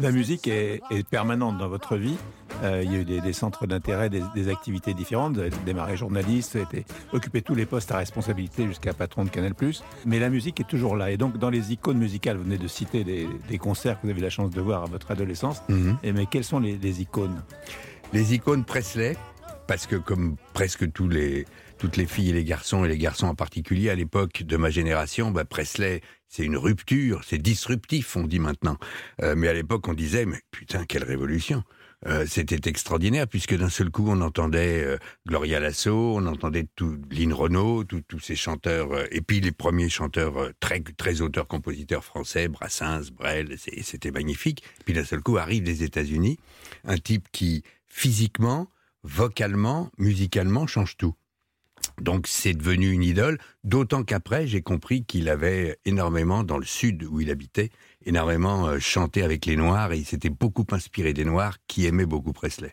La musique est, permanente dans votre vie. Euh, il y a eu des, centres d'intérêt, des, activités différentes. Vous avez démarré journaliste, avez occupé tous les postes à responsabilité jusqu'à patron de Canal+. Mais la musique est toujours là. Et donc, dans les icônes musicales, vous venez de citer des, concerts que vous avez eu la chance de voir à votre adolescence. Mhm. Et mais quelles sont les, les icônes? Les icônes Presley, parce que comme presque les toutes les filles et les garçons, et les garçons en particulier, à l'époque de ma génération, bah Presley, c'est une rupture, c'est disruptif, on dit maintenant. Euh, mais à l'époque, on disait, mais putain, quelle révolution euh, C'était extraordinaire, puisque d'un seul coup, on entendait euh, Gloria Lasso, on entendait tout, Lynn Renault, tous ces chanteurs, et puis les premiers chanteurs très, très auteurs-compositeurs français, Brassens, Brel, c'était magnifique. Puis d'un seul coup, arrive des États-Unis, un type qui, physiquement, vocalement, musicalement, change tout. Donc c'est devenu une idole, d'autant qu'après j'ai compris qu'il avait énormément, dans le sud où il habitait, énormément euh, chanté avec les Noirs et il s'était beaucoup inspiré des Noirs qui aimaient beaucoup Presley.